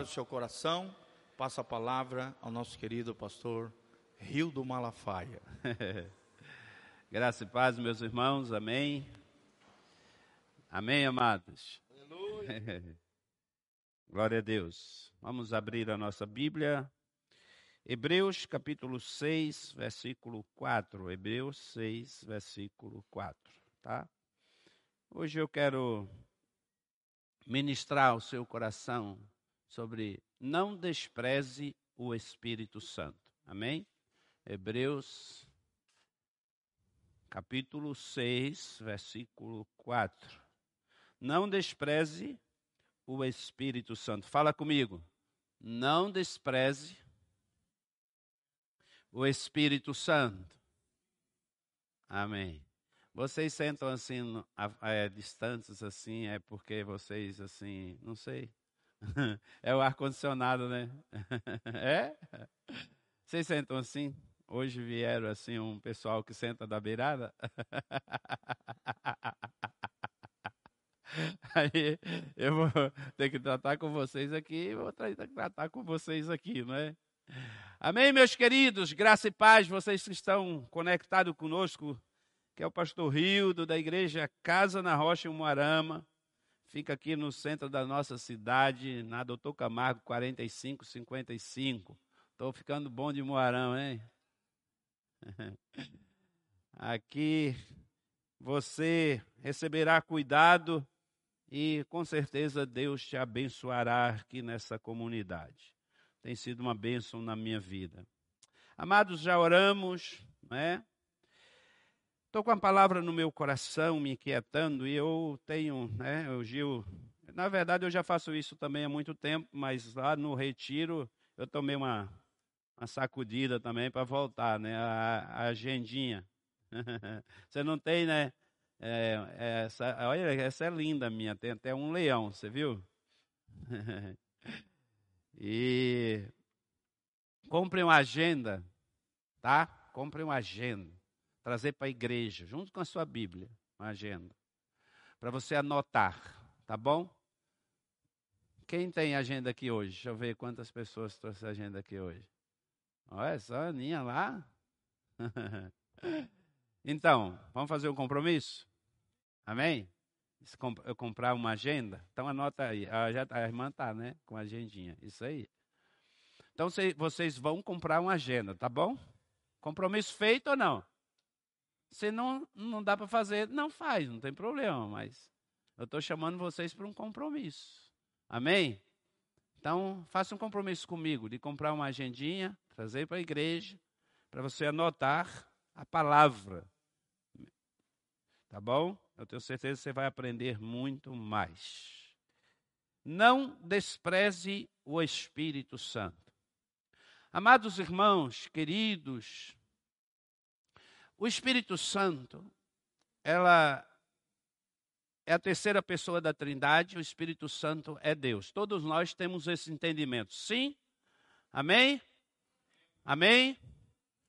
o seu coração, passa a palavra ao nosso querido pastor Rio do Malafaia. Graça e paz, meus irmãos, amém. Amém, amados. Aleluia. Glória a Deus. Vamos abrir a nossa Bíblia. Hebreus capítulo 6, versículo 4. Hebreus 6, versículo 4, tá? Hoje eu quero ministrar ao seu coração sobre não despreze o Espírito Santo. Amém? Hebreus capítulo 6, versículo 4. Não despreze o Espírito Santo. Fala comigo. Não despreze o Espírito Santo. Amém. Vocês sentam assim, é, distantes assim, é porque vocês assim, não sei. É o ar-condicionado, né? É? Vocês sentam assim? Hoje vieram assim um pessoal que senta da beirada. Aí eu vou ter que tratar com vocês aqui, vou tratar com vocês aqui, não é? Amém, meus queridos, graça e paz, vocês que estão conectados conosco, que é o pastor Rildo, da igreja Casa na Rocha, em Moarama. Fica aqui no centro da nossa cidade, na Doutor Camargo, 4555. Estou ficando bom de Moarama, hein? Aqui você receberá cuidado e com certeza Deus te abençoará aqui nessa comunidade tem sido uma bênção na minha vida. Amados, já oramos, né? Estou com a palavra no meu coração me inquietando e eu tenho, né, o Gil, na verdade eu já faço isso também há muito tempo, mas lá no retiro eu tomei uma, uma sacudida também para voltar, né, a, a agendinha. você não tem, né? É, essa, olha, essa é linda minha, tem até um leão, você viu? E compre uma agenda, tá? Compre uma agenda. Trazer para a igreja, junto com a sua Bíblia, uma agenda. Para você anotar, tá bom? Quem tem agenda aqui hoje? Deixa eu ver quantas pessoas trouxeram agenda aqui hoje. Olha só, a Aninha lá. então, vamos fazer um compromisso? Amém? eu comprar uma agenda, então anota aí. A, já, tá, a irmã está, né? Com a agendinha. Isso aí. Então vocês vão comprar uma agenda, tá bom? Compromisso feito ou não? Se não, não dá para fazer, não faz, não tem problema, mas eu estou chamando vocês para um compromisso. Amém? Então, faça um compromisso comigo de comprar uma agendinha, trazer para a igreja, para você anotar a palavra. Tá bom? Eu tenho certeza que você vai aprender muito mais. Não despreze o Espírito Santo. Amados irmãos, queridos, o Espírito Santo, ela é a terceira pessoa da Trindade, o Espírito Santo é Deus. Todos nós temos esse entendimento. Sim? Amém? Amém?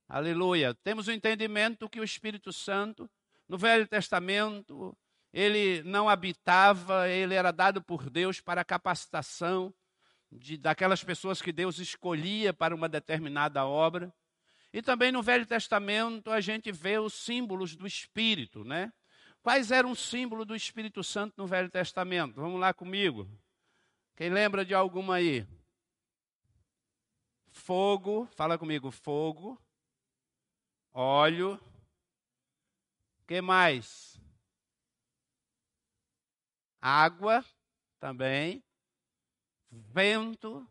Aleluia. Temos o entendimento que o Espírito Santo no Velho Testamento, ele não habitava, ele era dado por Deus para a capacitação de, daquelas pessoas que Deus escolhia para uma determinada obra. E também no Velho Testamento a gente vê os símbolos do Espírito, né? Quais eram os símbolos do Espírito Santo no Velho Testamento? Vamos lá comigo. Quem lembra de alguma aí? Fogo, fala comigo, fogo, óleo, que mais? Água também. Vento.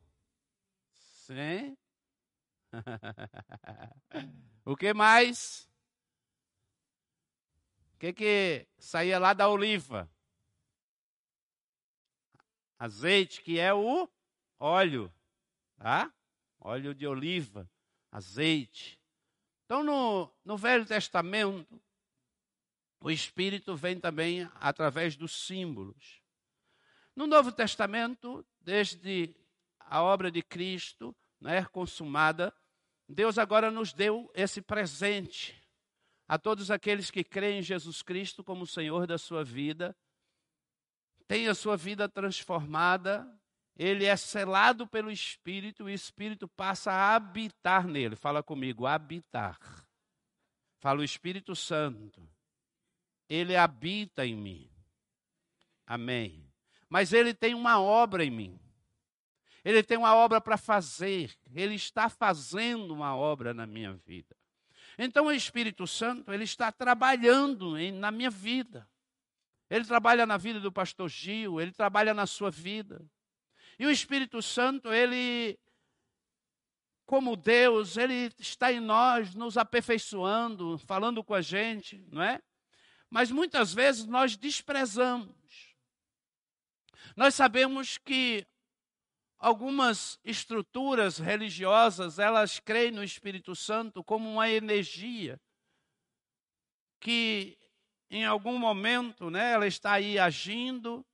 Sim. o que mais? O que, que saía lá da oliva? Azeite, que é o óleo, tá? Óleo de oliva, azeite. Então, no, no Velho Testamento, o Espírito vem também através dos símbolos. No Novo Testamento, desde a obra de Cristo, né, consumada, Deus agora nos deu esse presente a todos aqueles que creem em Jesus Cristo como Senhor da sua vida, têm a sua vida transformada, ele é selado pelo Espírito e o Espírito passa a habitar nele. Fala comigo, habitar. Fala o Espírito Santo. Ele habita em mim. Amém. Mas ele tem uma obra em mim. Ele tem uma obra para fazer. Ele está fazendo uma obra na minha vida. Então o Espírito Santo, ele está trabalhando em, na minha vida. Ele trabalha na vida do pastor Gil, ele trabalha na sua vida. E o Espírito Santo, ele, como Deus, ele está em nós, nos aperfeiçoando, falando com a gente, não é? Mas muitas vezes nós desprezamos. Nós sabemos que algumas estruturas religiosas, elas creem no Espírito Santo como uma energia que em algum momento, né, ela está aí agindo,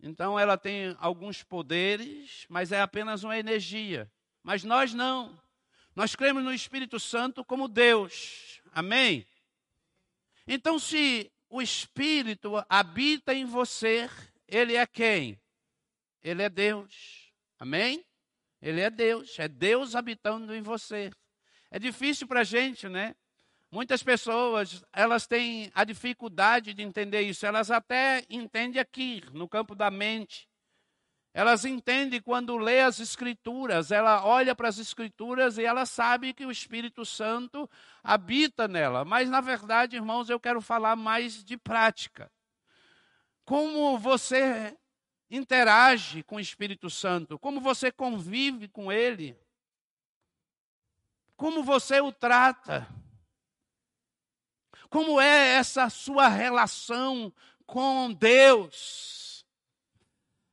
então ela tem alguns poderes, mas é apenas uma energia. Mas nós não. Nós cremos no Espírito Santo como Deus. Amém? Então, se o Espírito habita em você, ele é quem? Ele é Deus. Amém? Ele é Deus. É Deus habitando em você. É difícil para a gente, né? Muitas pessoas, elas têm a dificuldade de entender isso. Elas até entendem aqui, no campo da mente. Elas entendem quando lê as escrituras, ela olha para as escrituras e ela sabe que o Espírito Santo habita nela. Mas na verdade, irmãos, eu quero falar mais de prática. Como você interage com o Espírito Santo, como você convive com ele, como você o trata. Como é essa sua relação com Deus?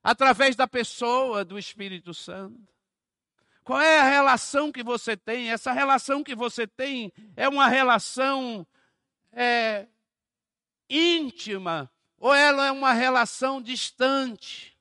Através da pessoa do Espírito Santo. Qual é a relação que você tem? Essa relação que você tem é uma relação é, íntima ou ela é uma relação distante?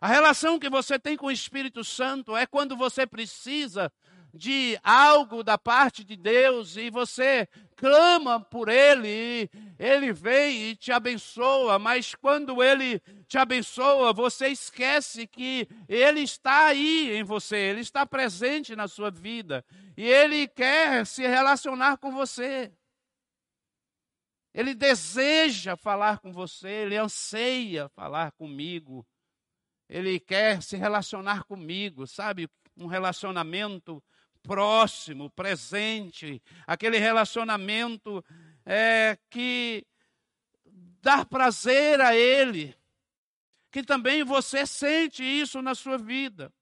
A relação que você tem com o Espírito Santo é quando você precisa de algo da parte de Deus e você clama por Ele, Ele vem e te abençoa, mas quando Ele te abençoa, você esquece que Ele está aí em você, Ele está presente na sua vida e Ele quer se relacionar com você. Ele deseja falar com você, ele anseia falar comigo, ele quer se relacionar comigo, sabe? Um relacionamento próximo, presente, aquele relacionamento é, que dá prazer a Ele, que também você sente isso na sua vida.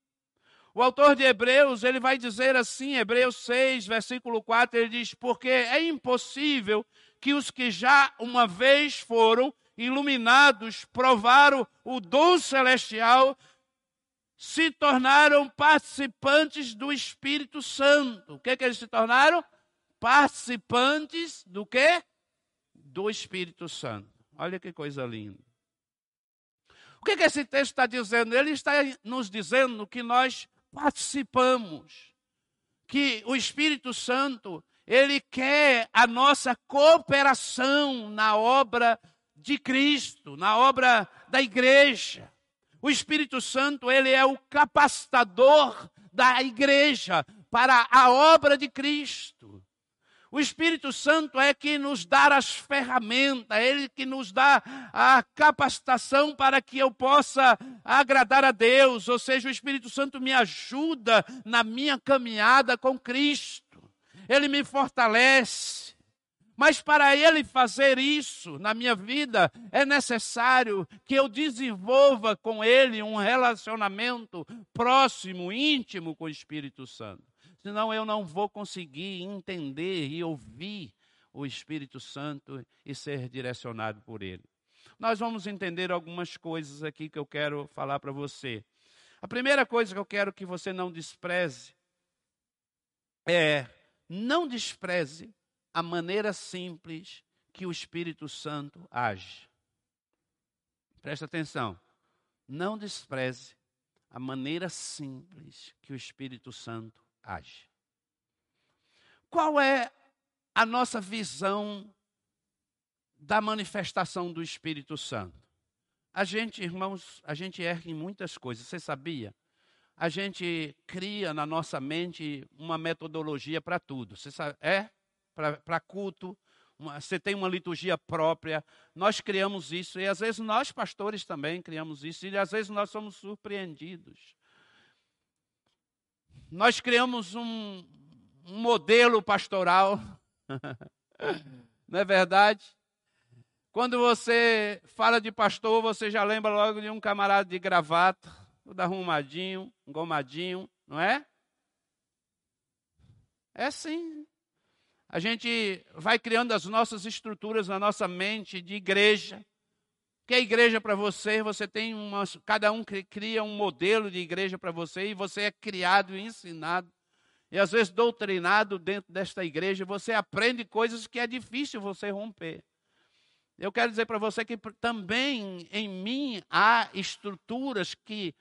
O autor de Hebreus, ele vai dizer assim, Hebreus 6, versículo 4, ele diz: Porque é impossível que os que já uma vez foram iluminados, provaram o dom celestial, se tornaram participantes do Espírito Santo. O que, que eles se tornaram? Participantes do que? Do Espírito Santo. Olha que coisa linda. O que, que esse texto está dizendo? Ele está nos dizendo que nós participamos, que o Espírito Santo, ele quer a nossa cooperação na obra de Cristo, na obra da igreja. O Espírito Santo, ele é o capacitador da igreja para a obra de Cristo. O Espírito Santo é que nos dá as ferramentas, ele que nos dá a capacitação para que eu possa agradar a Deus, ou seja, o Espírito Santo me ajuda na minha caminhada com Cristo. Ele me fortalece. Mas para ele fazer isso na minha vida, é necessário que eu desenvolva com ele um relacionamento próximo, íntimo com o Espírito Santo. Senão eu não vou conseguir entender e ouvir o Espírito Santo e ser direcionado por ele. Nós vamos entender algumas coisas aqui que eu quero falar para você. A primeira coisa que eu quero que você não despreze é não despreze a maneira simples que o Espírito Santo age. Presta atenção. Não despreze a maneira simples que o Espírito Santo age. Qual é a nossa visão da manifestação do Espírito Santo? a gente, irmãos, a gente erra em muitas coisas. Você sabia? A gente cria na nossa mente uma metodologia para tudo. Você sabe? É? Para culto, uma, você tem uma liturgia própria. Nós criamos isso e às vezes nós, pastores, também criamos isso e às vezes nós somos surpreendidos. Nós criamos um, um modelo pastoral, não é verdade? Quando você fala de pastor, você já lembra logo de um camarada de gravata, tudo arrumadinho, engomadinho, não é? É sim. A gente vai criando as nossas estruturas na nossa mente de igreja. Que é igreja para você? Você tem uma, cada um cria um modelo de igreja para você e você é criado e ensinado e às vezes doutrinado dentro desta igreja. Você aprende coisas que é difícil você romper. Eu quero dizer para você que também em mim há estruturas que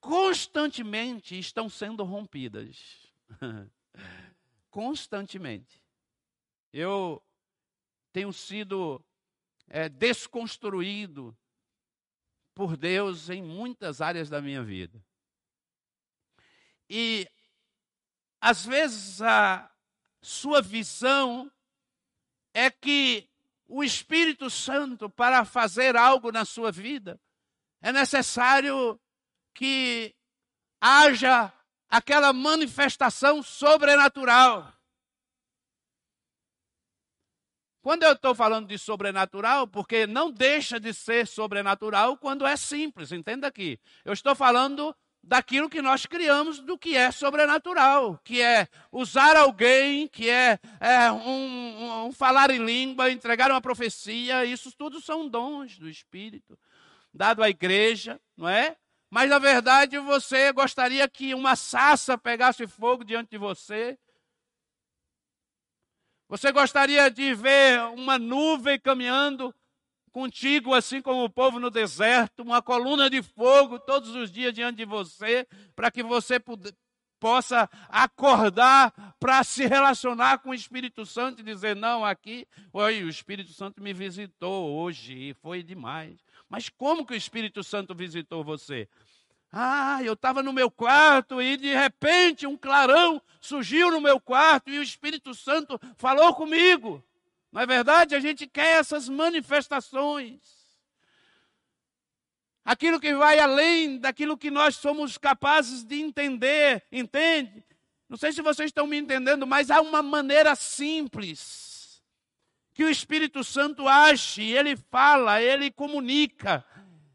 constantemente estão sendo rompidas. constantemente. Eu tenho sido é, desconstruído por Deus em muitas áreas da minha vida. E às vezes a sua visão é que o Espírito Santo para fazer algo na sua vida, é necessário que haja aquela manifestação sobrenatural. Quando eu estou falando de sobrenatural, porque não deixa de ser sobrenatural quando é simples, entenda aqui. Eu estou falando daquilo que nós criamos do que é sobrenatural, que é usar alguém, que é, é um, um, falar em língua, entregar uma profecia, isso tudo são dons do Espírito, dado à igreja, não é? Mas na verdade você gostaria que uma sassa pegasse fogo diante de você. Você gostaria de ver uma nuvem caminhando contigo, assim como o povo no deserto, uma coluna de fogo todos os dias diante de você, para que você possa acordar para se relacionar com o Espírito Santo e dizer: Não, aqui, oi, o Espírito Santo me visitou hoje foi demais. Mas como que o Espírito Santo visitou você? Ah, eu estava no meu quarto e de repente um clarão surgiu no meu quarto e o Espírito Santo falou comigo. Não é verdade? A gente quer essas manifestações. Aquilo que vai além daquilo que nós somos capazes de entender, entende? Não sei se vocês estão me entendendo, mas há uma maneira simples que o Espírito Santo age, ele fala, ele comunica,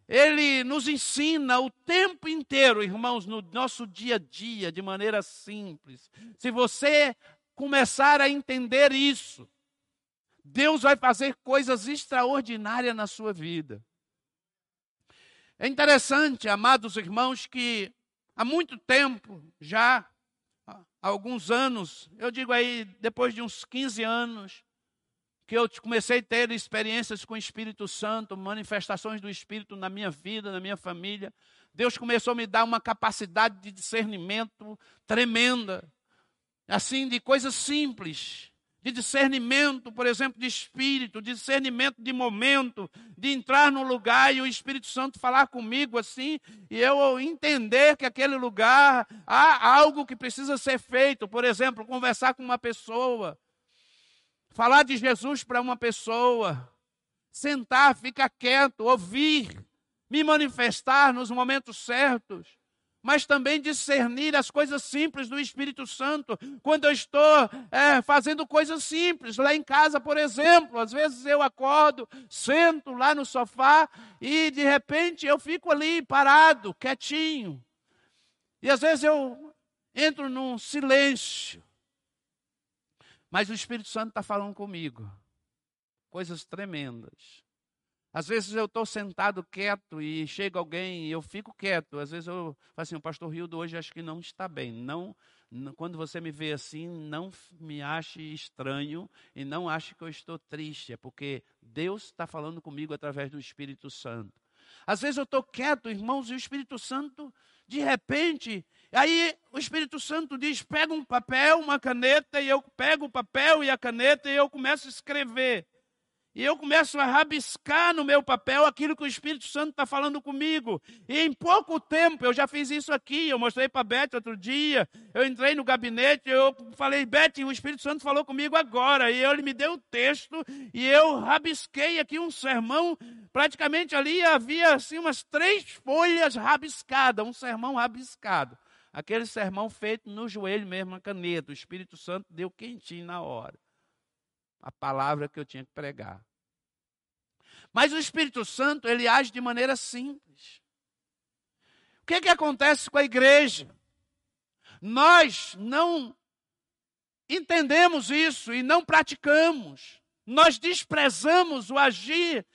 ele nos ensina o tempo inteiro, irmãos, no nosso dia a dia, de maneira simples. Se você começar a entender isso, Deus vai fazer coisas extraordinárias na sua vida. É interessante, amados irmãos, que há muito tempo, já há alguns anos, eu digo aí, depois de uns 15 anos, que eu comecei a ter experiências com o Espírito Santo, manifestações do Espírito na minha vida, na minha família. Deus começou a me dar uma capacidade de discernimento tremenda, assim, de coisas simples de discernimento, por exemplo, de espírito, discernimento de momento, de entrar num lugar e o Espírito Santo falar comigo assim, e eu entender que aquele lugar há algo que precisa ser feito, por exemplo, conversar com uma pessoa, falar de Jesus para uma pessoa, sentar, ficar quieto, ouvir, me manifestar nos momentos certos mas também discernir as coisas simples do Espírito Santo. Quando eu estou é, fazendo coisas simples, lá em casa, por exemplo, às vezes eu acordo, sento lá no sofá e de repente eu fico ali parado, quietinho. E às vezes eu entro num silêncio. Mas o Espírito Santo está falando comigo. Coisas tremendas. Às vezes eu estou sentado quieto e chega alguém e eu fico quieto. Às vezes eu falo assim, o pastor Rildo hoje acho que não está bem. Não, quando você me vê assim, não me ache estranho e não ache que eu estou triste. É porque Deus está falando comigo através do Espírito Santo. Às vezes eu estou quieto, irmãos, e o Espírito Santo, de repente, aí o Espírito Santo diz: pega um papel, uma caneta, e eu pego o papel e a caneta e eu começo a escrever. E eu começo a rabiscar no meu papel aquilo que o Espírito Santo está falando comigo. E em pouco tempo, eu já fiz isso aqui, eu mostrei para a Beth outro dia. Eu entrei no gabinete, eu falei, Beth, o Espírito Santo falou comigo agora. E ele me deu o texto e eu rabisquei aqui um sermão. Praticamente ali havia assim umas três folhas rabiscadas, um sermão rabiscado. Aquele sermão feito no joelho mesmo, na caneta. O Espírito Santo deu quentinho na hora a palavra que eu tinha que pregar. Mas o Espírito Santo, ele age de maneira simples. O que, que acontece com a igreja? Nós não entendemos isso e não praticamos. Nós desprezamos o agir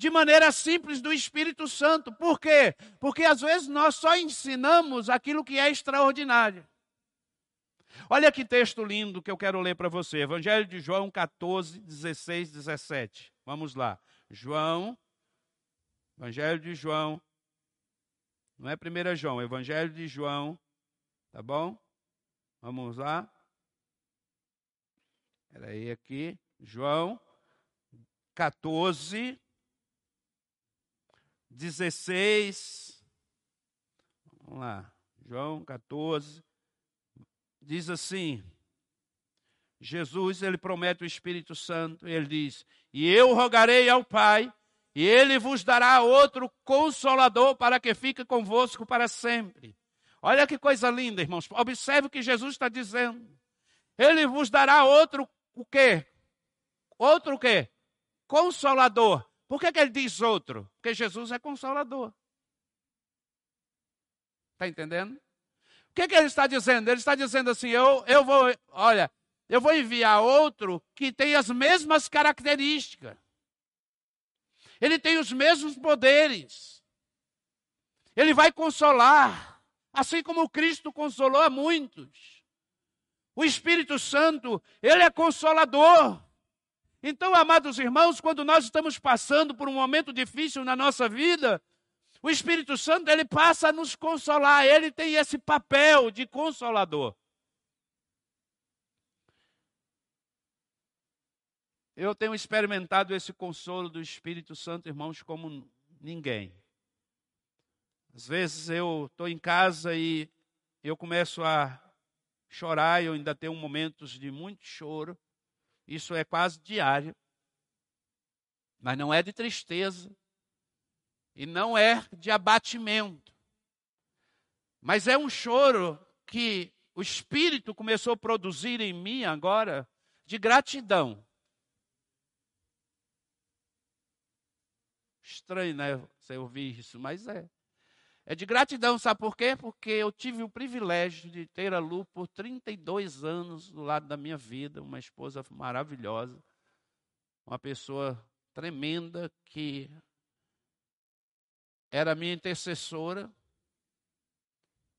de maneira simples do Espírito Santo. Por quê? Porque às vezes nós só ensinamos aquilo que é extraordinário. Olha que texto lindo que eu quero ler para você. Evangelho de João 14, 16, 17. Vamos lá. João, Evangelho de João. Não é 1 João, Evangelho de João. Tá bom? Vamos lá. Espera aí aqui. João 14, 16. Vamos lá. João 14, diz assim: Jesus, ele promete o Espírito Santo, ele diz: E eu rogarei ao Pai, e ele vos dará outro consolador para que fique convosco para sempre. Olha que coisa linda, irmãos. Observe o que Jesus está dizendo. Ele vos dará outro o quê? Outro o quê? Consolador. Por que, que ele diz outro? Porque Jesus é consolador. Está entendendo? O que, que ele está dizendo? Ele está dizendo assim: eu, eu vou, olha, eu vou enviar outro que tem as mesmas características. Ele tem os mesmos poderes. Ele vai consolar, assim como Cristo consolou a muitos. O Espírito Santo, ele é consolador. Então, amados irmãos, quando nós estamos passando por um momento difícil na nossa vida, o Espírito Santo, ele passa a nos consolar, ele tem esse papel de consolador. Eu tenho experimentado esse consolo do Espírito Santo, irmãos, como ninguém. Às vezes eu estou em casa e eu começo a chorar, eu ainda tenho momentos de muito choro. Isso é quase diário. Mas não é de tristeza, e não é de abatimento, mas é um choro que o Espírito começou a produzir em mim agora de gratidão. Estranho, né? Você ouvir isso, mas é. É de gratidão, sabe por quê? Porque eu tive o privilégio de ter a Lu por 32 anos do lado da minha vida, uma esposa maravilhosa, uma pessoa tremenda que era minha intercessora.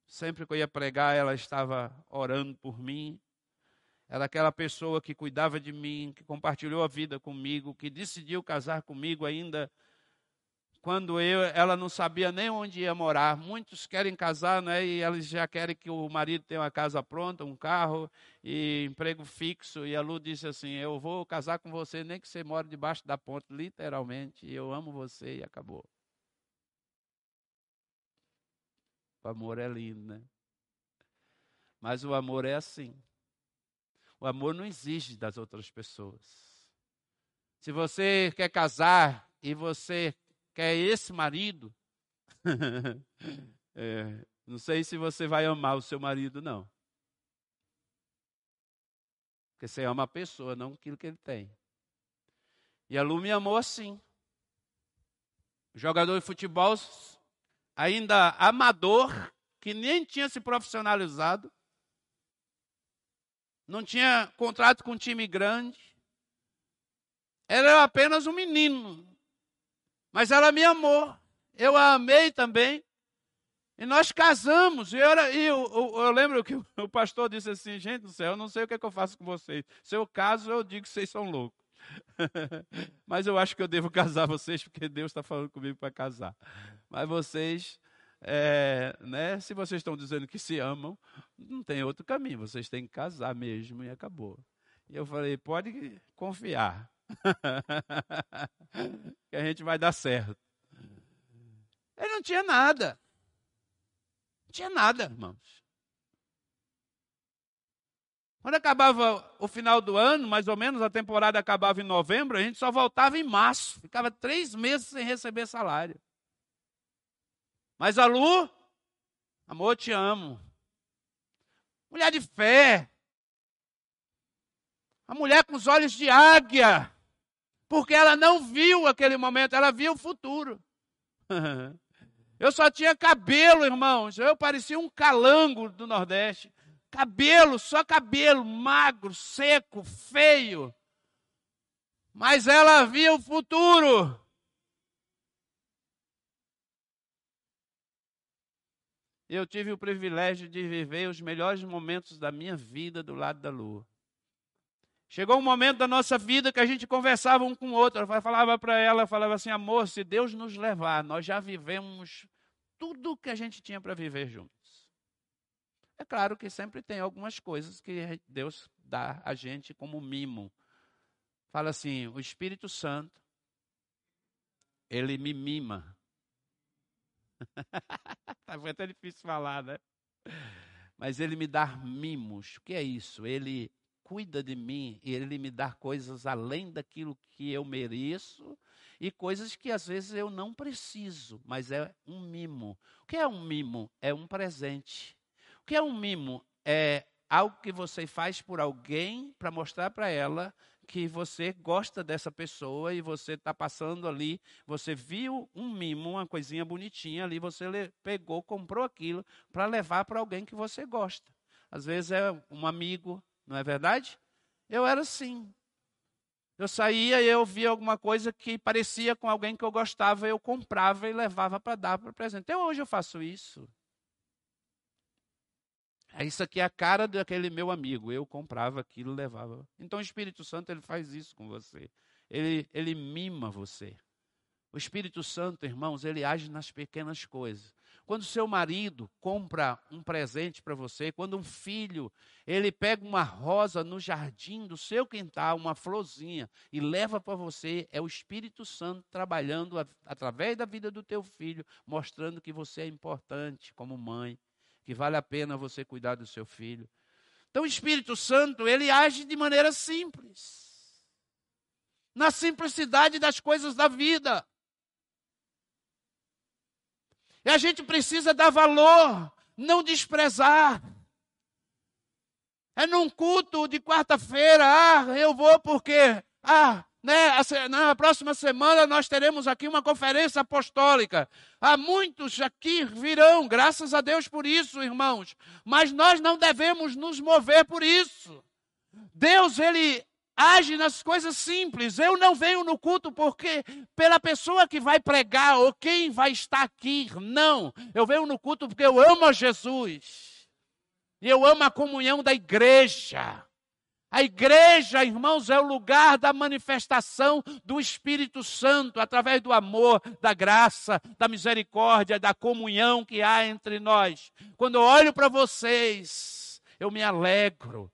Sempre que eu ia pregar, ela estava orando por mim. Era aquela pessoa que cuidava de mim, que compartilhou a vida comigo, que decidiu casar comigo ainda quando eu, ela não sabia nem onde ia morar. Muitos querem casar, né? E eles já querem que o marido tenha uma casa pronta, um carro e emprego fixo. E a Lu disse assim: Eu vou casar com você, nem que você more debaixo da ponte, literalmente. Eu amo você e acabou. O amor é lindo, né? Mas o amor é assim. O amor não exige das outras pessoas. Se você quer casar e você quer esse marido, é, não sei se você vai amar o seu marido, não. Porque você ama a pessoa, não aquilo que ele tem. E a Lu me amou assim. Jogador de futebol ainda amador, que nem tinha se profissionalizado, não tinha contrato com um time grande, era apenas um menino, mas ela me amou, eu a amei também, e nós casamos. E, eu, e eu, eu, eu, lembro que o pastor disse assim: gente do céu, eu não sei o que, é que eu faço com vocês. Se eu caso, eu digo que vocês são loucos. Mas eu acho que eu devo casar vocês, porque Deus está falando comigo para casar. Mas vocês, é, né, se vocês estão dizendo que se amam, não tem outro caminho. Vocês têm que casar mesmo e acabou. E eu falei: pode confiar. que a gente vai dar certo. Ele não tinha nada. Não tinha nada, irmãos. Quando acabava o final do ano, mais ou menos, a temporada acabava em novembro, a gente só voltava em março. Ficava três meses sem receber salário. Mas a Lu, amor, te amo. Mulher de fé. A mulher com os olhos de águia. Porque ela não viu aquele momento, ela viu o futuro. Eu só tinha cabelo, irmãos. Eu parecia um calango do Nordeste. Cabelo, só cabelo, magro, seco, feio. Mas ela via o futuro. Eu tive o privilégio de viver os melhores momentos da minha vida do lado da lua. Chegou um momento da nossa vida que a gente conversava um com o outro. Eu falava para ela, falava assim, amor, se Deus nos levar, nós já vivemos tudo que a gente tinha para viver juntos. É claro que sempre tem algumas coisas que Deus dá a gente como mimo. Fala assim: o Espírito Santo, ele me mima. Foi até difícil falar, né? Mas ele me dá mimos. O que é isso? Ele cuida de mim ele me dá coisas além daquilo que eu mereço e coisas que às vezes eu não preciso, mas é um mimo. O que é um mimo? É um presente. O que é um mimo? É algo que você faz por alguém para mostrar para ela que você gosta dessa pessoa e você está passando ali, você viu um mimo, uma coisinha bonitinha ali, você pegou, comprou aquilo para levar para alguém que você gosta. Às vezes é um amigo, não é verdade? Eu era assim. Eu saía e eu via alguma coisa que parecia com alguém que eu gostava, eu comprava e levava para dar para presente. Até hoje eu faço isso. É isso aqui é a cara daquele meu amigo. Eu comprava aquilo, levava. Então o Espírito Santo ele faz isso com você. Ele, ele mima você. O Espírito Santo, irmãos, ele age nas pequenas coisas. Quando seu marido compra um presente para você, quando um filho, ele pega uma rosa no jardim do seu quintal, uma florzinha, e leva para você, é o Espírito Santo trabalhando a, através da vida do teu filho, mostrando que você é importante como mãe, que vale a pena você cuidar do seu filho. Então o Espírito Santo, ele age de maneira simples. Na simplicidade das coisas da vida. E a gente precisa dar valor, não desprezar. É num culto de quarta-feira, ah, eu vou porque, ah, né, na próxima semana nós teremos aqui uma conferência apostólica. Há muitos aqui virão, graças a Deus por isso, irmãos. Mas nós não devemos nos mover por isso. Deus, ele age nas coisas simples. Eu não venho no culto porque pela pessoa que vai pregar ou quem vai estar aqui. Não. Eu venho no culto porque eu amo a Jesus. E eu amo a comunhão da igreja. A igreja, irmãos, é o lugar da manifestação do Espírito Santo, através do amor, da graça, da misericórdia, da comunhão que há entre nós. Quando eu olho para vocês, eu me alegro.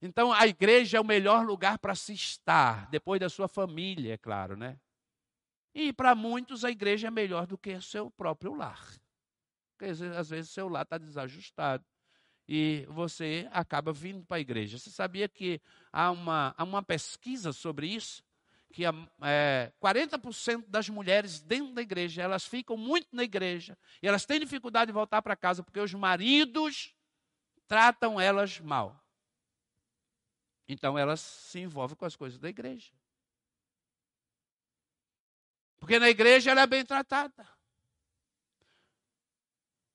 Então, a igreja é o melhor lugar para se estar, depois da sua família, é claro, né? E para muitos, a igreja é melhor do que o seu próprio lar. Porque às vezes o seu lar está desajustado e você acaba vindo para a igreja. Você sabia que há uma, há uma pesquisa sobre isso? Que é, 40% das mulheres dentro da igreja, elas ficam muito na igreja e elas têm dificuldade de voltar para casa porque os maridos tratam elas mal. Então elas se envolvem com as coisas da igreja. Porque na igreja ela é bem tratada.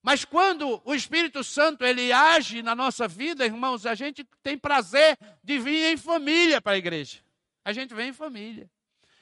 Mas quando o Espírito Santo ele age na nossa vida, irmãos, a gente tem prazer de vir em família para a igreja. A gente vem em família.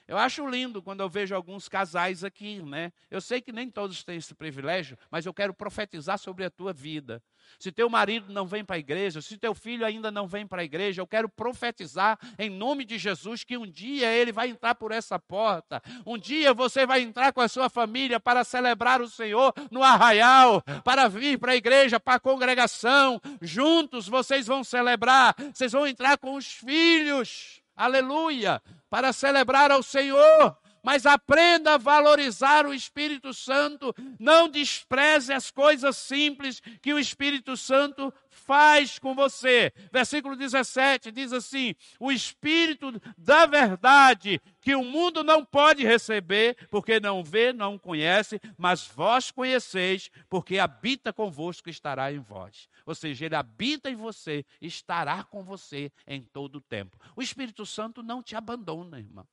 Eu acho lindo quando eu vejo alguns casais aqui, né? Eu sei que nem todos têm esse privilégio, mas eu quero profetizar sobre a tua vida. Se teu marido não vem para a igreja, se teu filho ainda não vem para a igreja, eu quero profetizar em nome de Jesus que um dia ele vai entrar por essa porta. Um dia você vai entrar com a sua família para celebrar o Senhor no arraial, para vir para a igreja, para a congregação. Juntos vocês vão celebrar, vocês vão entrar com os filhos. Aleluia! Para celebrar ao Senhor, mas aprenda a valorizar o Espírito Santo. Não despreze as coisas simples que o Espírito Santo faz com você. Versículo 17 diz assim: O Espírito da verdade, que o mundo não pode receber, porque não vê, não conhece, mas vós conheceis, porque habita convosco e estará em vós. Ou seja, ele habita em você, estará com você em todo o tempo. O Espírito Santo não te abandona, irmão.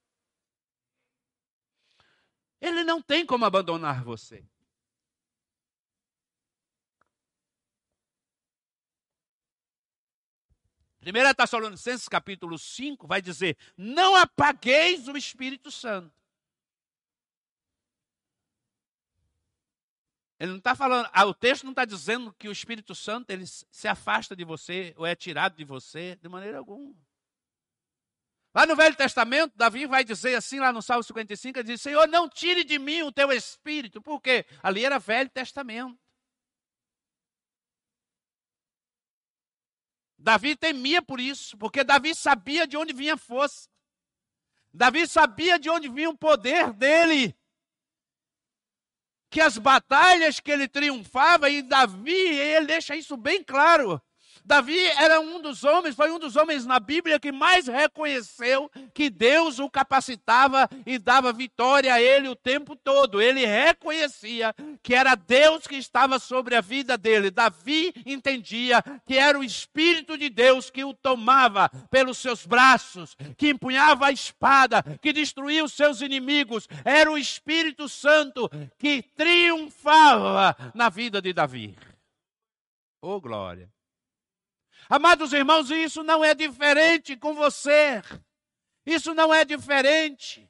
Ele não tem como abandonar você. 1 Tessalonicenses capítulo 5 vai dizer: Não apagueis o Espírito Santo. Ele não está falando, ah, o texto não está dizendo que o Espírito Santo ele se afasta de você ou é tirado de você de maneira alguma. Lá no Velho Testamento, Davi vai dizer assim, lá no Salmo 55, ele diz: Senhor, não tire de mim o teu espírito, porque ali era Velho Testamento. Davi temia por isso, porque Davi sabia de onde vinha a força. Davi sabia de onde vinha o poder dele. Que as batalhas que ele triunfava, e Davi, ele deixa isso bem claro. Davi era um dos homens, foi um dos homens na Bíblia que mais reconheceu que Deus o capacitava e dava vitória a ele o tempo todo. Ele reconhecia que era Deus que estava sobre a vida dele. Davi entendia que era o Espírito de Deus que o tomava pelos seus braços, que empunhava a espada, que destruía os seus inimigos. Era o Espírito Santo que triunfava na vida de Davi. Oh, glória! Amados irmãos, isso não é diferente com você. Isso não é diferente.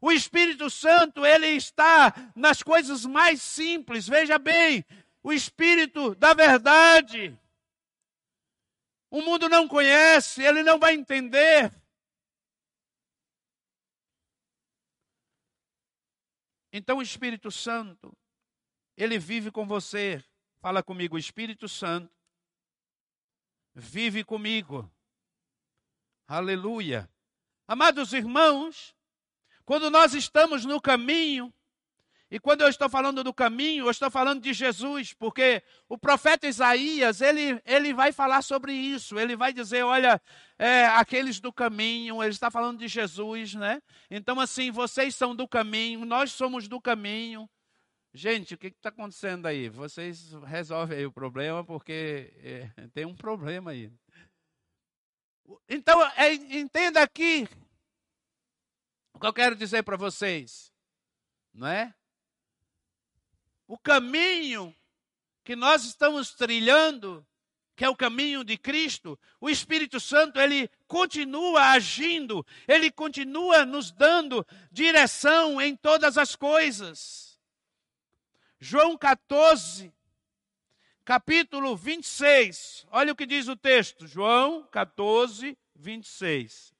O Espírito Santo, ele está nas coisas mais simples. Veja bem, o Espírito da verdade. O mundo não conhece, ele não vai entender. Então o Espírito Santo, ele vive com você. Fala comigo, Espírito Santo vive comigo. Aleluia. Amados irmãos, quando nós estamos no caminho, e quando eu estou falando do caminho, eu estou falando de Jesus, porque o profeta Isaías, ele, ele vai falar sobre isso, ele vai dizer, olha, é, aqueles do caminho, ele está falando de Jesus, né? Então, assim, vocês são do caminho, nós somos do caminho, Gente, o que está acontecendo aí? Vocês resolvem aí o problema, porque é, tem um problema aí. Então, é, entenda aqui o que eu quero dizer para vocês, não é? O caminho que nós estamos trilhando, que é o caminho de Cristo, o Espírito Santo, ele continua agindo, ele continua nos dando direção em todas as coisas. João 14, capítulo 26. Olha o que diz o texto. João 14, 26.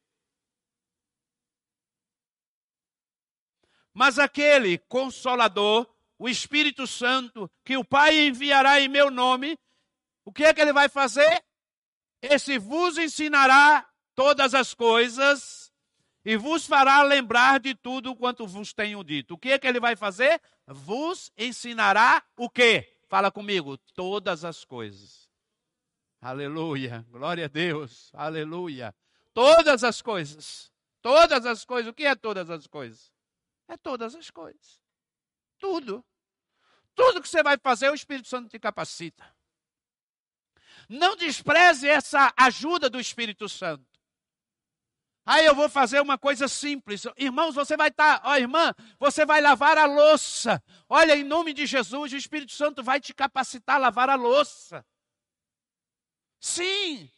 Mas aquele consolador, o Espírito Santo, que o Pai enviará em meu nome, o que é que ele vai fazer? Esse vos ensinará todas as coisas e vos fará lembrar de tudo quanto vos tenho dito. O que é que ele vai fazer? vos ensinará o quê? Fala comigo, todas as coisas. Aleluia, glória a Deus, aleluia. Todas as coisas, todas as coisas. O que é todas as coisas? É todas as coisas. Tudo. Tudo que você vai fazer, o Espírito Santo te capacita. Não despreze essa ajuda do Espírito Santo. Aí eu vou fazer uma coisa simples. Irmãos, você vai estar, tá, ó irmã, você vai lavar a louça. Olha, em nome de Jesus, o Espírito Santo vai te capacitar a lavar a louça. Sim,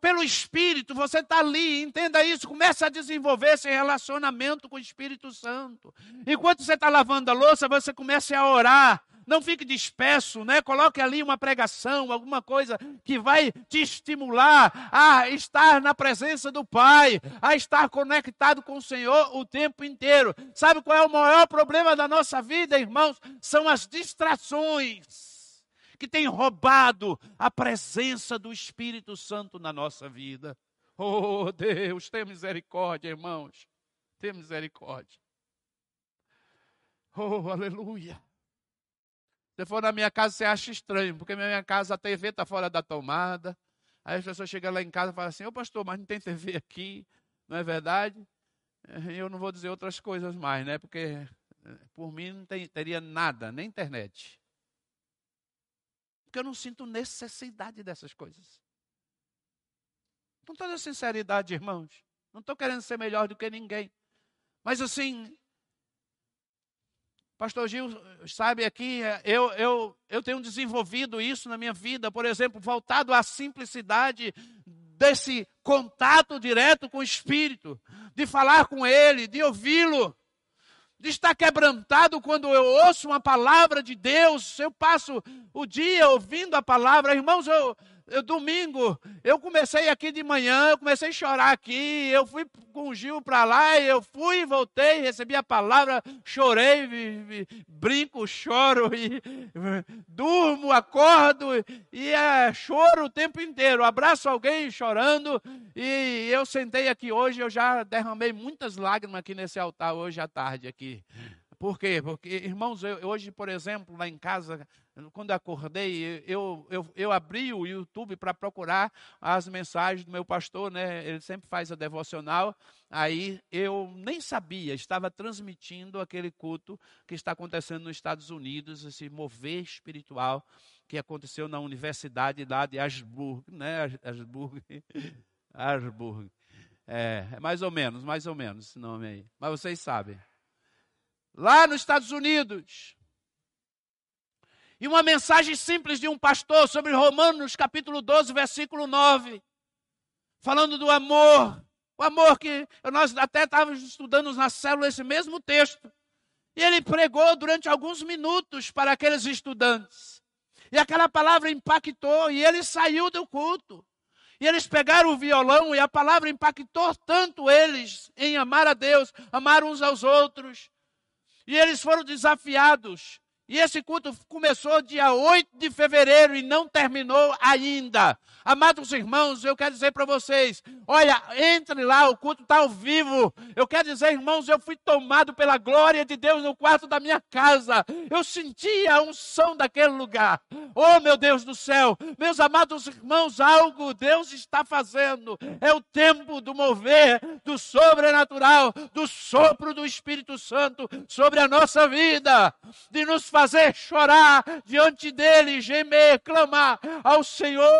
pelo Espírito, você está ali, entenda isso, começa a desenvolver esse relacionamento com o Espírito Santo. Enquanto você está lavando a louça, você começa a orar, não fique disperso, né? Coloque ali uma pregação, alguma coisa que vai te estimular a estar na presença do Pai, a estar conectado com o Senhor o tempo inteiro. Sabe qual é o maior problema da nossa vida, irmãos? São as distrações que têm roubado a presença do Espírito Santo na nossa vida. Oh, Deus, tenha misericórdia, irmãos. Tenha misericórdia. Oh, aleluia. Se for na minha casa, você acha estranho, porque na minha casa a TV está fora da tomada. Aí as pessoas chegam lá em casa e falam assim: Ô pastor, mas não tem TV aqui, não é verdade? Eu não vou dizer outras coisas mais, né? Porque eh, por mim não tem, teria nada, nem internet. Porque eu não sinto necessidade dessas coisas. Com toda sinceridade, irmãos. Não estou querendo ser melhor do que ninguém. Mas assim, Pastor Gil sabe aqui, é, eu, eu, eu tenho desenvolvido isso na minha vida, por exemplo, voltado à simplicidade desse contato direto com o Espírito, de falar com Ele, de ouvi-lo, de estar quebrantado quando eu ouço uma palavra de Deus, eu passo o dia ouvindo a palavra, irmãos, eu, eu, domingo, eu comecei aqui de manhã, eu comecei a chorar aqui, eu fui com o Gil para lá, eu fui, voltei, recebi a palavra, chorei, brinco, choro, e, durmo, acordo, e é choro o tempo inteiro. Abraço alguém chorando, e eu sentei aqui hoje, eu já derramei muitas lágrimas aqui nesse altar hoje à tarde aqui. Por quê? Porque, irmãos, eu, hoje, por exemplo, lá em casa, quando acordei, eu, eu, eu abri o YouTube para procurar as mensagens do meu pastor, né? Ele sempre faz a devocional. Aí eu nem sabia, estava transmitindo aquele culto que está acontecendo nos Estados Unidos, esse mover espiritual que aconteceu na universidade lá de Ashburg, né? Ashburg. Ashburg. É, é mais ou menos, mais ou menos esse nome aí. Mas vocês sabem. Lá nos Estados Unidos, e uma mensagem simples de um pastor sobre Romanos capítulo 12, versículo 9. Falando do amor. O amor que nós até estávamos estudando na célula esse mesmo texto. E ele pregou durante alguns minutos para aqueles estudantes. E aquela palavra impactou e ele saiu do culto. E eles pegaram o violão e a palavra impactou tanto eles em amar a Deus, amar uns aos outros. E eles foram desafiados e esse culto começou dia 8 de fevereiro e não terminou ainda. Amados irmãos, eu quero dizer para vocês: olha, entre lá, o culto está ao vivo. Eu quero dizer, irmãos, eu fui tomado pela glória de Deus no quarto da minha casa. Eu senti a unção daquele lugar. Oh, meu Deus do céu, meus amados irmãos, algo Deus está fazendo. É o tempo do mover, do sobrenatural, do sopro do Espírito Santo sobre a nossa vida, de nos fazer fazer chorar diante dele, gemer, clamar ao Senhor,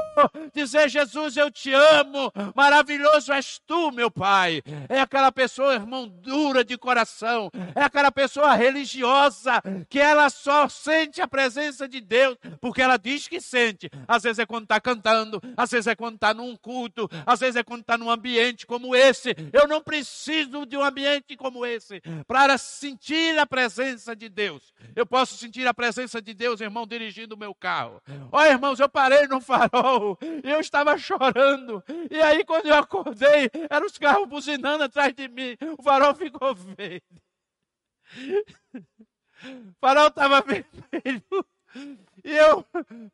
dizer: Jesus, eu te amo, maravilhoso és tu, meu Pai. É aquela pessoa, irmão, dura de coração, é aquela pessoa religiosa que ela só sente a presença de Deus porque ela diz que sente. Às vezes é quando está cantando, às vezes é quando está num culto, às vezes é quando está num ambiente como esse. Eu não preciso de um ambiente como esse para sentir a presença de Deus. Eu posso sentir sentir a presença de Deus, irmão, dirigindo o meu carro. Ó, oh, irmãos, eu parei no farol e eu estava chorando. E aí, quando eu acordei, eram os carros buzinando atrás de mim. O farol ficou verde. O farol estava vermelho. E eu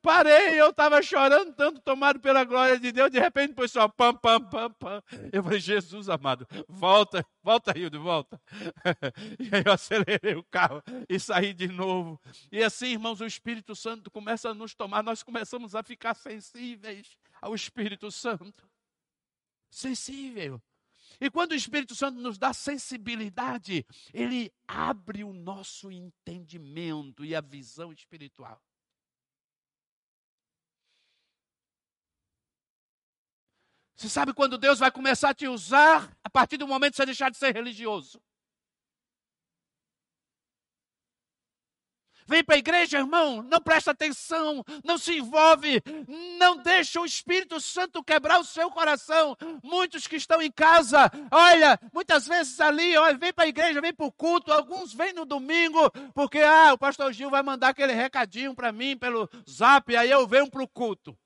parei, eu estava chorando tanto, tomado pela glória de Deus, de repente foi só pam, pam, pam, pam. Eu falei, Jesus amado, volta, volta, Hildo, volta. E aí eu acelerei o carro e saí de novo. E assim, irmãos, o Espírito Santo começa a nos tomar, nós começamos a ficar sensíveis ao Espírito Santo. Sensível. E quando o Espírito Santo nos dá sensibilidade, ele abre o nosso entendimento e a visão espiritual. Você sabe quando Deus vai começar a te usar a partir do momento que você deixar de ser religioso? Vem para a igreja, irmão, não presta atenção, não se envolve, não deixa o Espírito Santo quebrar o seu coração. Muitos que estão em casa, olha, muitas vezes ali, olha, vem para a igreja, vem para o culto, alguns vêm no domingo, porque ah, o pastor Gil vai mandar aquele recadinho para mim pelo zap, aí eu venho para o culto.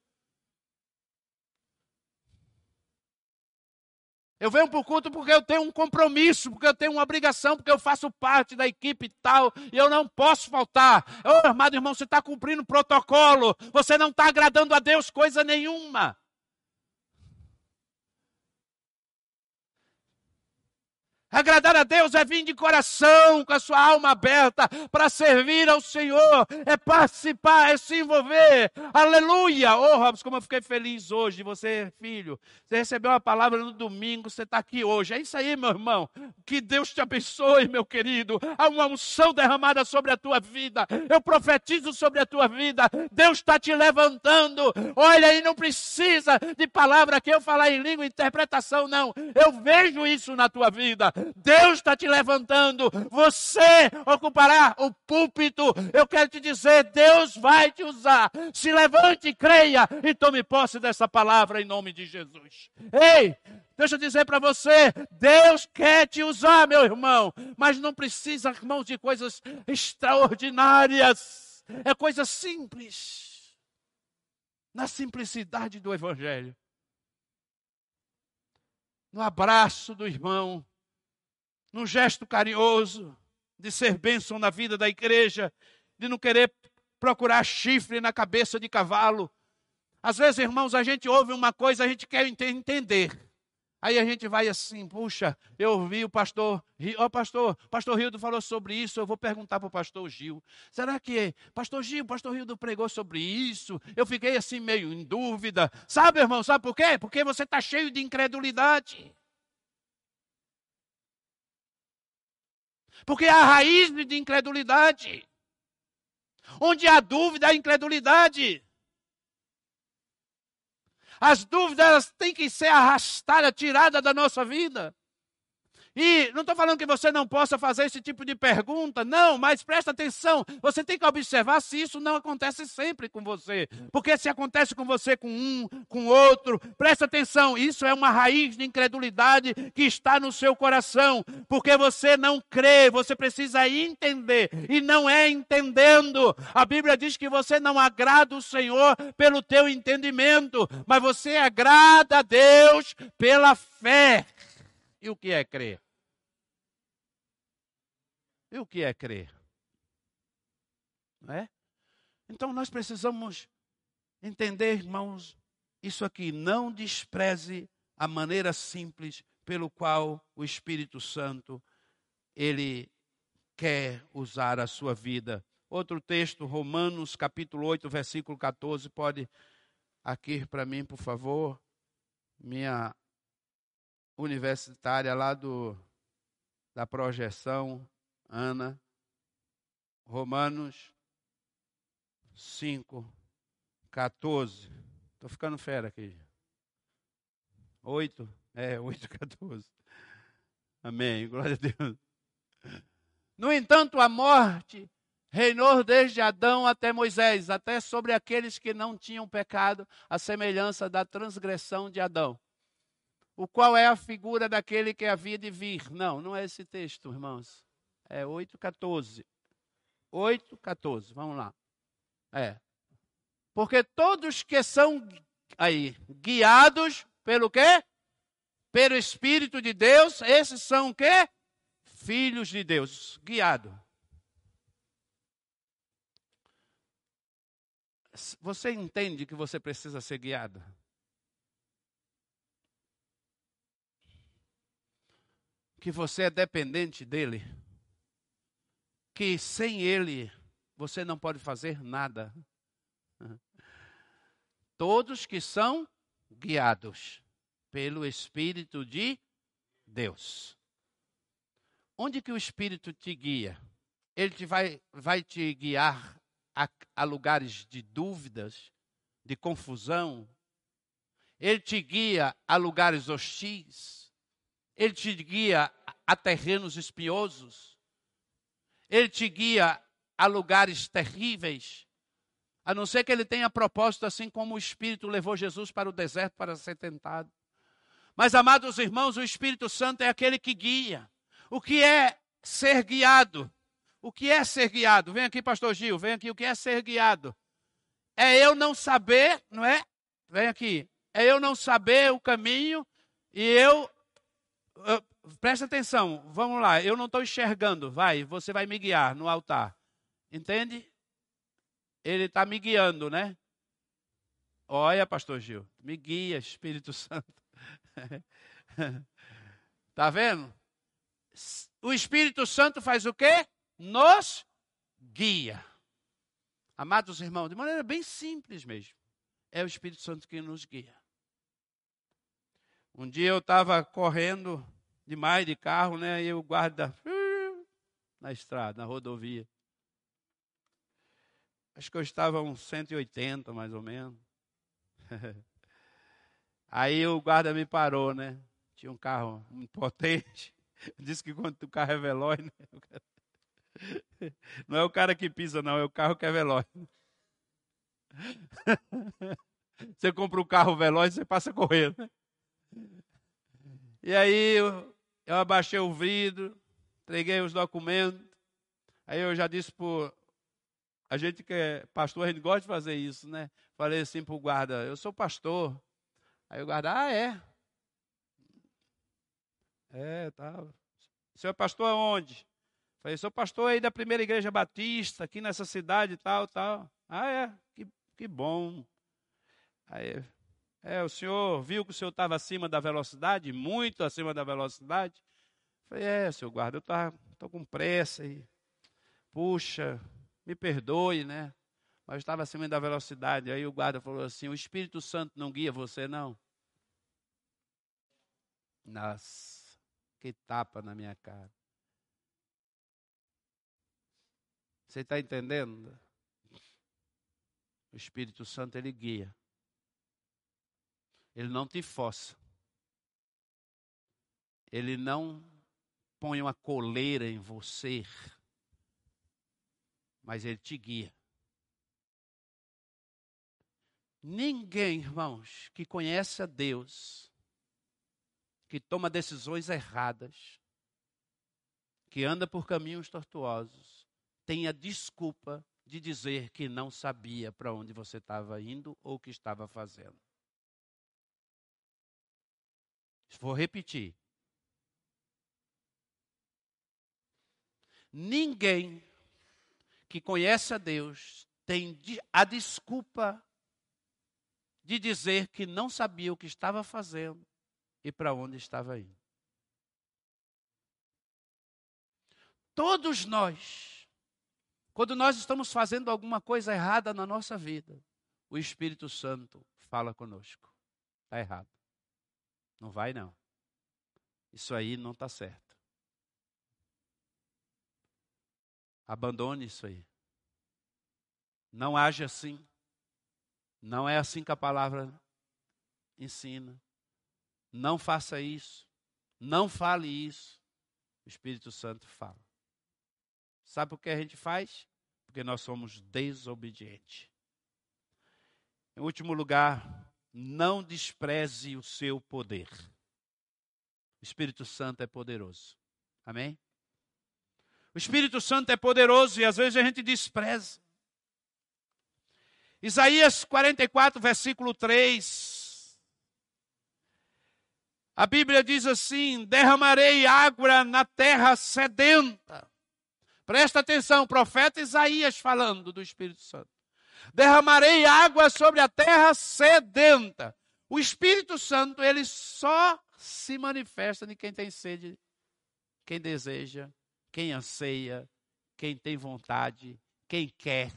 Eu venho para o culto porque eu tenho um compromisso, porque eu tenho uma obrigação, porque eu faço parte da equipe e tal, e eu não posso faltar. Ô, oh, amado irmão, você está cumprindo o protocolo, você não está agradando a Deus coisa nenhuma. Agradar a Deus é vir de coração, com a sua alma aberta, para servir ao Senhor, é participar, é se envolver. Aleluia! Oh, Robson, como eu fiquei feliz hoje você, filho. Você recebeu uma palavra no domingo, você está aqui hoje. É isso aí, meu irmão. Que Deus te abençoe, meu querido. Há uma unção derramada sobre a tua vida. Eu profetizo sobre a tua vida. Deus está te levantando. Olha, aí não precisa de palavra que eu falar em língua, interpretação, não. Eu vejo isso na tua vida. Deus está te levantando, você ocupará o púlpito. Eu quero te dizer: Deus vai te usar. Se levante, creia e tome posse dessa palavra em nome de Jesus. Ei, Deixa eu dizer para você, Deus quer te usar, meu irmão, mas não precisa, irmãos, de coisas extraordinárias. É coisa simples. Na simplicidade do Evangelho. No abraço do irmão, num gesto carinhoso, de ser bênção na vida da igreja, de não querer procurar chifre na cabeça de cavalo. Às vezes, irmãos, a gente ouve uma coisa, a gente quer entender. Aí a gente vai assim, puxa, eu ouvi o pastor, ó oh, pastor, pastor Rildo falou sobre isso, eu vou perguntar para o pastor Gil. Será que pastor Gil, pastor Rildo pregou sobre isso? Eu fiquei assim meio em dúvida. Sabe, irmão, sabe por quê? Porque você está cheio de incredulidade. Porque há raiz de incredulidade. Onde há dúvida, há incredulidade. As dúvidas têm que ser arrastadas, tiradas da nossa vida. E não estou falando que você não possa fazer esse tipo de pergunta, não, mas presta atenção, você tem que observar se isso não acontece sempre com você. Porque se acontece com você com um, com outro, presta atenção, isso é uma raiz de incredulidade que está no seu coração, porque você não crê, você precisa entender, e não é entendendo. A Bíblia diz que você não agrada o Senhor pelo teu entendimento, mas você agrada a Deus pela fé. E o que é crer? E o que é crer? Não é? Então nós precisamos entender, irmãos, isso aqui. Não despreze a maneira simples pelo qual o Espírito Santo ele quer usar a sua vida. Outro texto, Romanos capítulo 8, versículo 14, pode aqui para mim, por favor. Minha universitária lá do, da projeção, Ana, Romanos 5, 14. Estou ficando fera aqui. 8, é, 8, 14. Amém, glória a Deus. No entanto, a morte reinou desde Adão até Moisés, até sobre aqueles que não tinham pecado, a semelhança da transgressão de Adão o qual é a figura daquele que havia de vir. Não, não é esse texto, irmãos. É 8,14. 8,14, vamos lá. É. Porque todos que são aí guiados pelo quê? Pelo Espírito de Deus, esses são o quê? Filhos de Deus, guiado. Você entende que você precisa ser guiado? que você é dependente dele, que sem ele você não pode fazer nada. Todos que são guiados pelo Espírito de Deus. Onde que o Espírito te guia? Ele te vai, vai te guiar a, a lugares de dúvidas, de confusão. Ele te guia a lugares hostis ele te guia a terrenos espinhosos. Ele te guia a lugares terríveis. A não ser que ele tenha propósito, assim como o Espírito levou Jesus para o deserto para ser tentado. Mas, amados irmãos, o Espírito Santo é aquele que guia. O que é ser guiado? O que é ser guiado? Vem aqui, pastor Gil, vem aqui. O que é ser guiado? É eu não saber, não é? Vem aqui. É eu não saber o caminho e eu uh, presta atenção, vamos lá, eu não estou enxergando, vai, você vai me guiar no altar. Entende? Ele está me guiando, né? Olha, pastor Gil, me guia, Espírito Santo. Está vendo? o Espírito Santo faz o quê? Nos guia. Amados irmãos, de maneira bem simples mesmo. É o Espírito Santo que nos guia. Um dia eu estava correndo demais de carro, né? E o guarda na estrada, na rodovia. Acho que eu estava uns 180, mais ou menos. Aí o guarda me parou, né? Tinha um carro muito potente. Disse que quando o carro é veloz, né? não é o cara que pisa, não, é o carro que é veloz. Você compra um carro veloz, você passa correndo. Né? E aí eu, abaixei o vidro, entreguei os documentos. Aí eu já disse por a gente que é pastor, a gente gosta de fazer isso, né? Falei assim para o guarda, eu sou pastor. Aí o guarda, ah, é? É, tá. Senhor é pastor aonde? Falei, sou pastor aí da primeira igreja batista, aqui nessa cidade e tal, tal. Ah, é? Que, que bom. Aí, é, o senhor viu que o senhor estava acima da velocidade, muito acima da velocidade? Falei, é, senhor guarda, eu estou com pressa aí. Puxa, me perdoe, né? Mas estava acima da velocidade. Aí o guarda falou assim: O Espírito Santo não guia você, não? Nossa, que tapa na minha cara. Você está entendendo? O Espírito Santo ele guia. Ele não te força. Ele não põe uma coleira em você mas ele te guia. Ninguém, irmãos, que conhece a Deus, que toma decisões erradas, que anda por caminhos tortuosos, tem a desculpa de dizer que não sabia para onde você estava indo ou o que estava fazendo. Vou repetir. Ninguém que conhece a Deus tem a desculpa de dizer que não sabia o que estava fazendo e para onde estava indo. Todos nós, quando nós estamos fazendo alguma coisa errada na nossa vida, o Espírito Santo fala conosco. Está errado. Não vai, não. Isso aí não está certo. Abandone isso aí. Não age assim. Não é assim que a palavra ensina. Não faça isso. Não fale isso. O Espírito Santo fala. Sabe por que a gente faz? Porque nós somos desobedientes. Em último lugar, não despreze o seu poder. O Espírito Santo é poderoso. Amém? O Espírito Santo é poderoso e às vezes a gente despreza. Isaías 44, versículo 3. A Bíblia diz assim: derramarei água na terra sedenta. Presta atenção, profeta Isaías falando do Espírito Santo. Derramarei água sobre a terra sedenta. O Espírito Santo, ele só se manifesta em quem tem sede, quem deseja quem anseia, quem tem vontade, quem quer.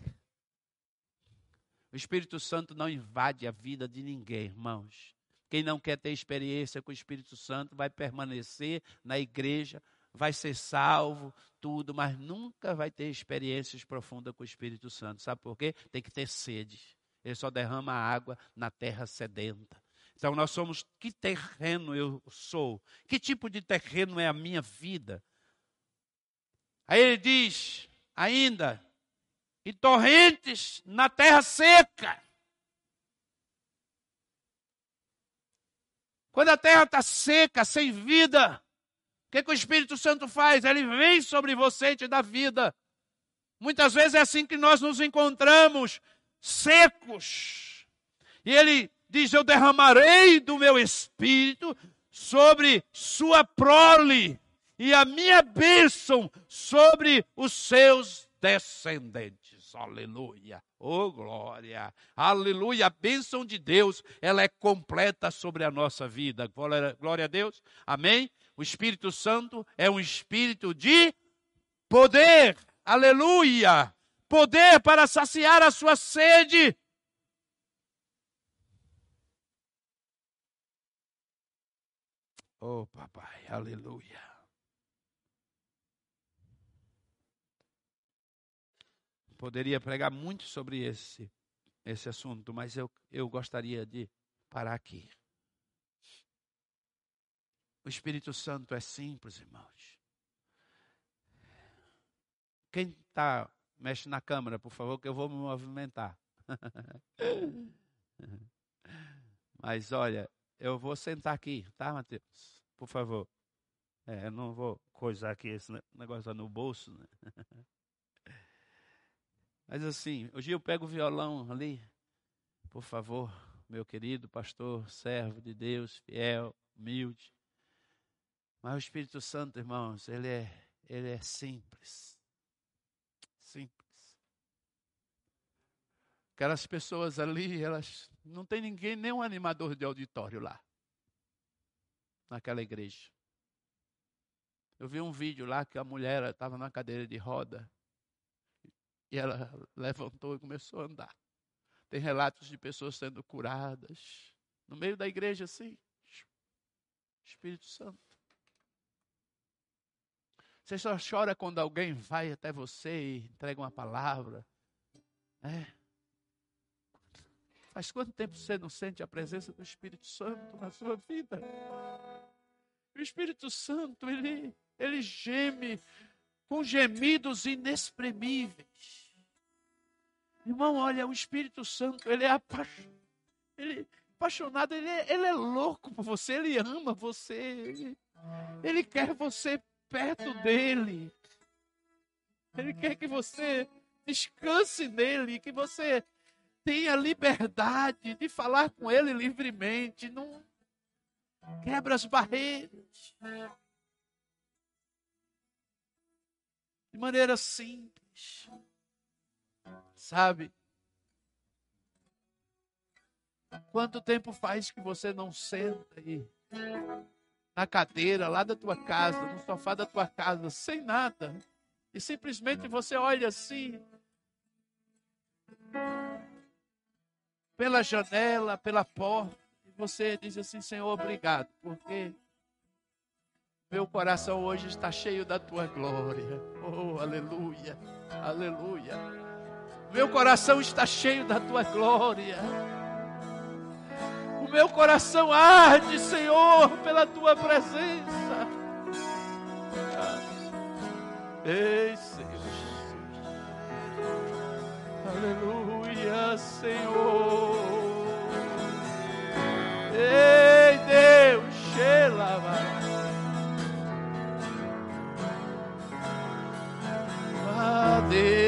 O Espírito Santo não invade a vida de ninguém, irmãos. Quem não quer ter experiência com o Espírito Santo vai permanecer na igreja, vai ser salvo, tudo, mas nunca vai ter experiências profundas com o Espírito Santo. Sabe por quê? Tem que ter sede. Ele só derrama água na terra sedenta. Então nós somos que terreno eu sou? Que tipo de terreno é a minha vida? Aí ele diz ainda: e torrentes na terra seca. Quando a terra está seca, sem vida, que, que o Espírito Santo faz? Ele vem sobre você e te dá vida. Muitas vezes é assim que nós nos encontramos, secos. E ele diz: Eu derramarei do meu espírito sobre sua prole e a minha bênção sobre os seus descendentes. Aleluia. Oh, glória. Aleluia. A bênção de Deus, ela é completa sobre a nossa vida. Glória, glória a Deus. Amém? O Espírito Santo é um espírito de poder. Aleluia! Poder para saciar a sua sede. Oh, papai, aleluia. Poderia pregar muito sobre esse, esse assunto, mas eu, eu gostaria de parar aqui. O Espírito Santo é simples, irmãos. Quem está, mexe na câmera, por favor, que eu vou me movimentar. Mas olha, eu vou sentar aqui, tá, Matheus? Por favor. É, eu não vou coisar aqui esse negócio no bolso. Né? Mas assim, hoje eu pego o violão ali, por favor, meu querido pastor, servo de Deus, fiel, humilde. Mas o Espírito Santo, irmãos, ele é, ele é simples. Simples. Aquelas pessoas ali, elas não tem ninguém, nem um animador de auditório lá. Naquela igreja. Eu vi um vídeo lá que a mulher estava na cadeira de roda. E ela levantou e começou a andar. Tem relatos de pessoas sendo curadas. No meio da igreja, assim. Espírito Santo. Você só chora quando alguém vai até você e entrega uma palavra. É. Faz quanto tempo você não sente a presença do Espírito Santo na sua vida? O Espírito Santo, ele, ele geme com gemidos inexprimíveis. Irmão, olha, o Espírito Santo, ele é apaixonado, ele, apaixonado ele, é, ele é louco por você, ele ama você, ele, ele quer você perto dele. Ele quer que você descanse nele, que você tenha liberdade de falar com ele livremente. Não quebra as barreiras. De maneira simples. Sabe? Quanto tempo faz que você não senta aí? Na cadeira lá da tua casa, no sofá da tua casa, sem nada. E simplesmente você olha assim, pela janela, pela porta, e você diz assim: Senhor, obrigado, porque meu coração hoje está cheio da tua glória. Oh, aleluia, aleluia. Meu coração está cheio da tua glória o meu coração arde, Senhor, pela tua presença. Ei, Senhor. Aleluia, Senhor. Ei, Deus, xelava. Ah, Deus.